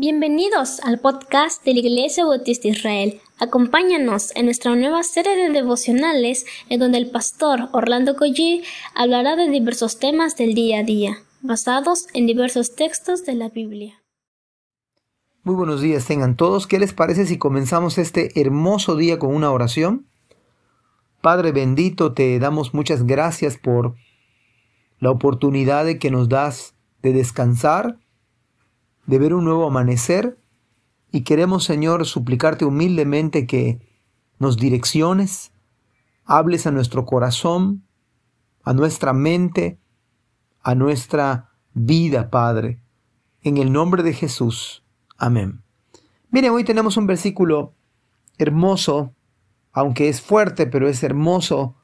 Bienvenidos al podcast de la Iglesia Bautista Israel. Acompáñanos en nuestra nueva serie de devocionales en donde el pastor Orlando Collie hablará de diversos temas del día a día, basados en diversos textos de la Biblia. Muy buenos días tengan todos. ¿Qué les parece si comenzamos este hermoso día con una oración? Padre bendito, te damos muchas gracias por la oportunidad de que nos das de descansar de ver un nuevo amanecer y queremos, Señor, suplicarte humildemente que nos direcciones, hables a nuestro corazón, a nuestra mente, a nuestra vida, Padre. En el nombre de Jesús. Amén. Miren, hoy tenemos un versículo hermoso, aunque es fuerte, pero es hermoso.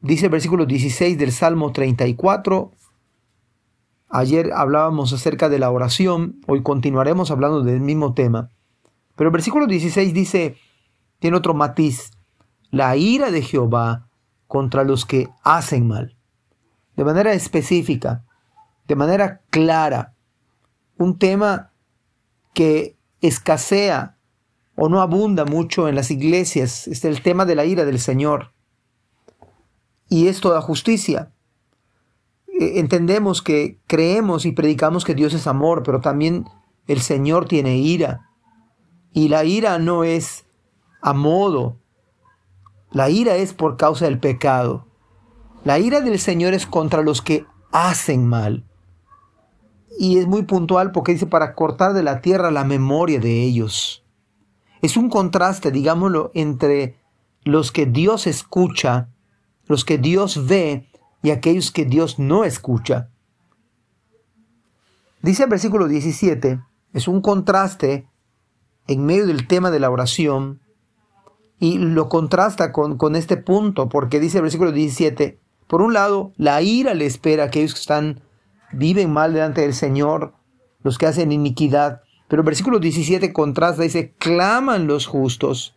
Dice el versículo 16 del Salmo 34, Ayer hablábamos acerca de la oración, hoy continuaremos hablando del mismo tema. Pero el versículo 16 dice, tiene otro matiz, la ira de Jehová contra los que hacen mal. De manera específica, de manera clara, un tema que escasea o no abunda mucho en las iglesias, es el tema de la ira del Señor. Y es toda justicia. Eh, entendemos que creemos y predicamos que Dios es amor, pero también el Señor tiene ira. Y la ira no es a modo. La ira es por causa del pecado. La ira del Señor es contra los que hacen mal. Y es muy puntual porque dice para cortar de la tierra la memoria de ellos. Es un contraste, digámoslo, entre los que Dios escucha, los que Dios ve y aquellos que Dios no escucha. Dice el versículo 17, es un contraste en medio del tema de la oración y lo contrasta con, con este punto porque dice el versículo 17, por un lado, la ira le espera a aquellos que están, viven mal delante del Señor, los que hacen iniquidad. Pero el versículo 17 contrasta, dice, claman los justos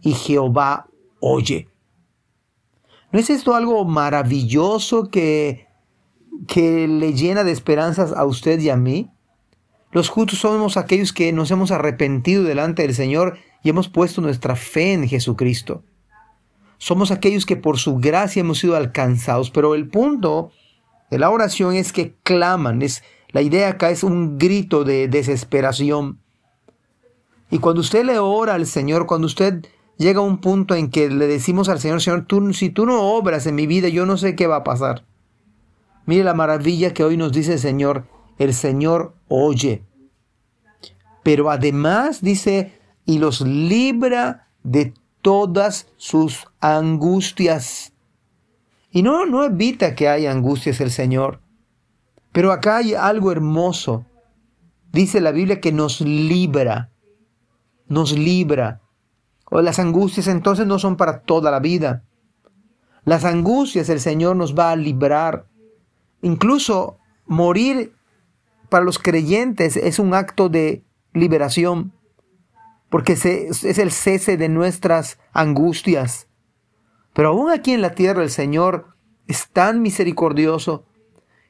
y Jehová oye. ¿No es esto algo maravilloso que, que le llena de esperanzas a usted y a mí? Los justos somos aquellos que nos hemos arrepentido delante del Señor y hemos puesto nuestra fe en Jesucristo. Somos aquellos que por su gracia hemos sido alcanzados, pero el punto de la oración es que claman, es, la idea acá es un grito de desesperación. Y cuando usted le ora al Señor, cuando usted llega un punto en que le decimos al Señor, Señor, tú, si tú no obras en mi vida, yo no sé qué va a pasar. Mire la maravilla que hoy nos dice el Señor, el Señor oye. Pero además dice, y los libra de todas sus angustias. Y no, no evita que haya angustias el Señor. Pero acá hay algo hermoso. Dice la Biblia que nos libra. Nos libra. O las angustias entonces no son para toda la vida. Las angustias el Señor nos va a librar. Incluso morir para los creyentes es un acto de liberación, porque es el cese de nuestras angustias. Pero aún aquí en la tierra el Señor es tan misericordioso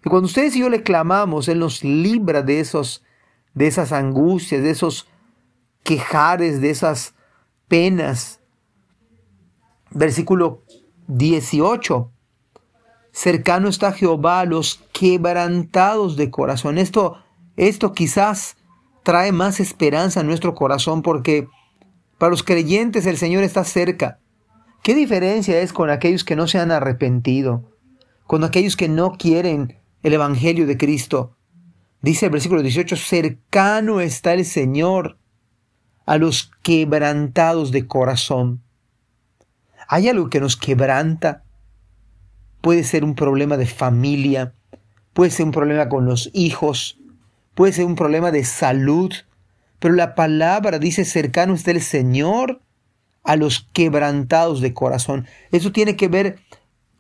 que cuando ustedes y yo le clamamos, Él nos libra de, esos, de esas angustias, de esos quejares, de esas penas. Versículo 18. Cercano está Jehová a los quebrantados de corazón. Esto, esto quizás trae más esperanza a nuestro corazón porque para los creyentes el Señor está cerca. ¿Qué diferencia es con aquellos que no se han arrepentido? Con aquellos que no quieren el Evangelio de Cristo. Dice el versículo 18, cercano está el Señor a los quebrantados de corazón. ¿Hay algo que nos quebranta? Puede ser un problema de familia, puede ser un problema con los hijos, puede ser un problema de salud, pero la palabra dice cercano está el Señor a los quebrantados de corazón. Eso tiene que ver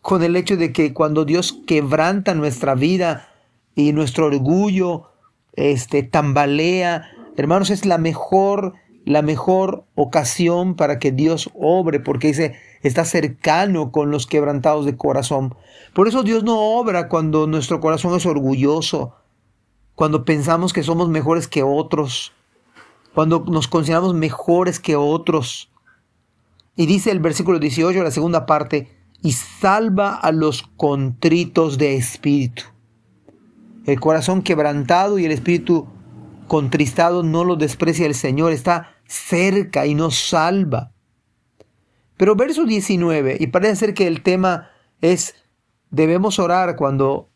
con el hecho de que cuando Dios quebranta nuestra vida y nuestro orgullo este tambalea, hermanos, es la mejor la mejor ocasión para que Dios obre, porque dice, está cercano con los quebrantados de corazón. Por eso Dios no obra cuando nuestro corazón es orgulloso, cuando pensamos que somos mejores que otros, cuando nos consideramos mejores que otros. Y dice el versículo 18, la segunda parte, y salva a los contritos de espíritu. El corazón quebrantado y el espíritu contristado no lo desprecia el Señor, está cerca y nos salva. Pero verso 19, y parece ser que el tema es, debemos orar cuando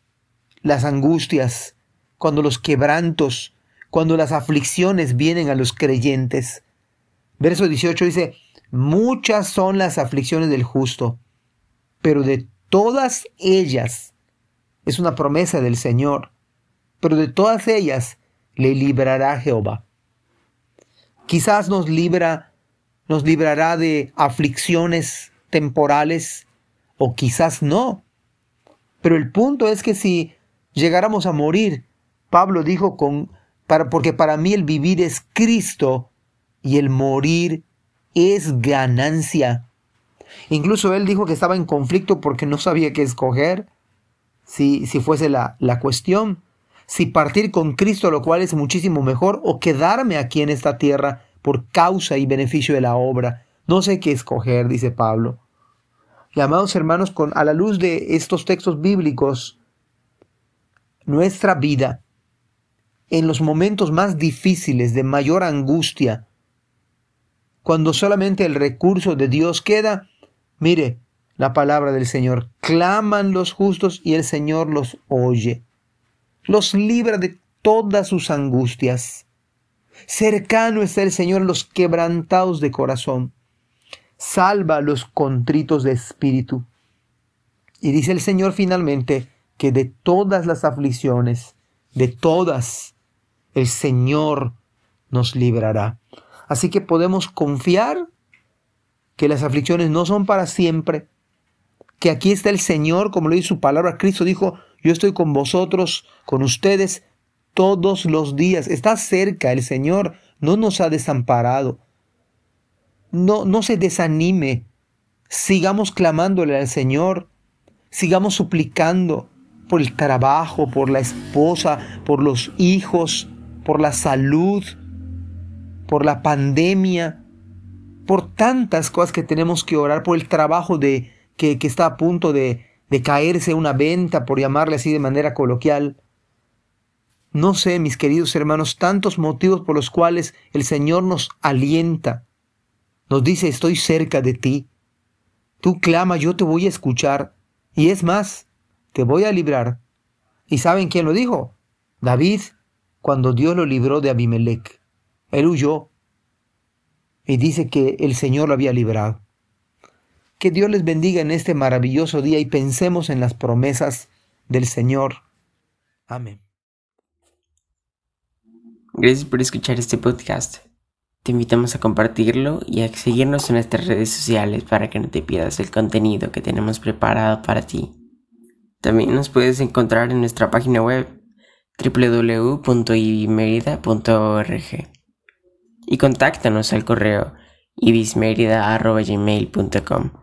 las angustias, cuando los quebrantos, cuando las aflicciones vienen a los creyentes. Verso 18 dice, muchas son las aflicciones del justo, pero de todas ellas, es una promesa del Señor, pero de todas ellas le librará Jehová. Quizás nos libra nos librará de aflicciones temporales o quizás no. Pero el punto es que si llegáramos a morir, Pablo dijo con para, porque para mí el vivir es Cristo y el morir es ganancia. Incluso él dijo que estaba en conflicto porque no sabía qué escoger, si, si fuese la, la cuestión, si partir con Cristo, lo cual es muchísimo mejor, o quedarme aquí en esta tierra, por causa y beneficio de la obra. No sé qué escoger, dice Pablo. Y amados hermanos, con, a la luz de estos textos bíblicos, nuestra vida, en los momentos más difíciles, de mayor angustia, cuando solamente el recurso de Dios queda, mire la palabra del Señor, claman los justos y el Señor los oye, los libra de todas sus angustias. Cercano está el Señor los quebrantados de corazón. Salva a los contritos de espíritu. Y dice el Señor finalmente que de todas las aflicciones, de todas, el Señor nos librará. Así que podemos confiar que las aflicciones no son para siempre, que aquí está el Señor, como lo dice su palabra. Cristo dijo, yo estoy con vosotros, con ustedes, todos los días. Está cerca el Señor, no nos ha desamparado. No, no se desanime. Sigamos clamándole al Señor. Sigamos suplicando por el trabajo, por la esposa, por los hijos, por la salud, por la pandemia, por tantas cosas que tenemos que orar, por el trabajo de, que, está a punto de, de caerse una venta, por llamarle así de manera coloquial. No sé, mis queridos hermanos, tantos motivos por los cuales el Señor nos alienta. Nos dice, estoy cerca de ti. Tú clama, yo te voy a escuchar. Y es más, te voy a librar. ¿Y saben quién lo dijo? David, cuando Dios lo libró de Abimelech. Él huyó. Y dice que el Señor lo había librado. Que Dios les bendiga en este maravilloso día y pensemos en las promesas del Señor. Amén. Gracias por escuchar este podcast. Te invitamos a compartirlo y a seguirnos en nuestras redes sociales para que no te pierdas el contenido que tenemos preparado para ti. También nos puedes encontrar en nuestra página web www.ibismerida.org y contáctanos al correo ibismerida.gmail.com.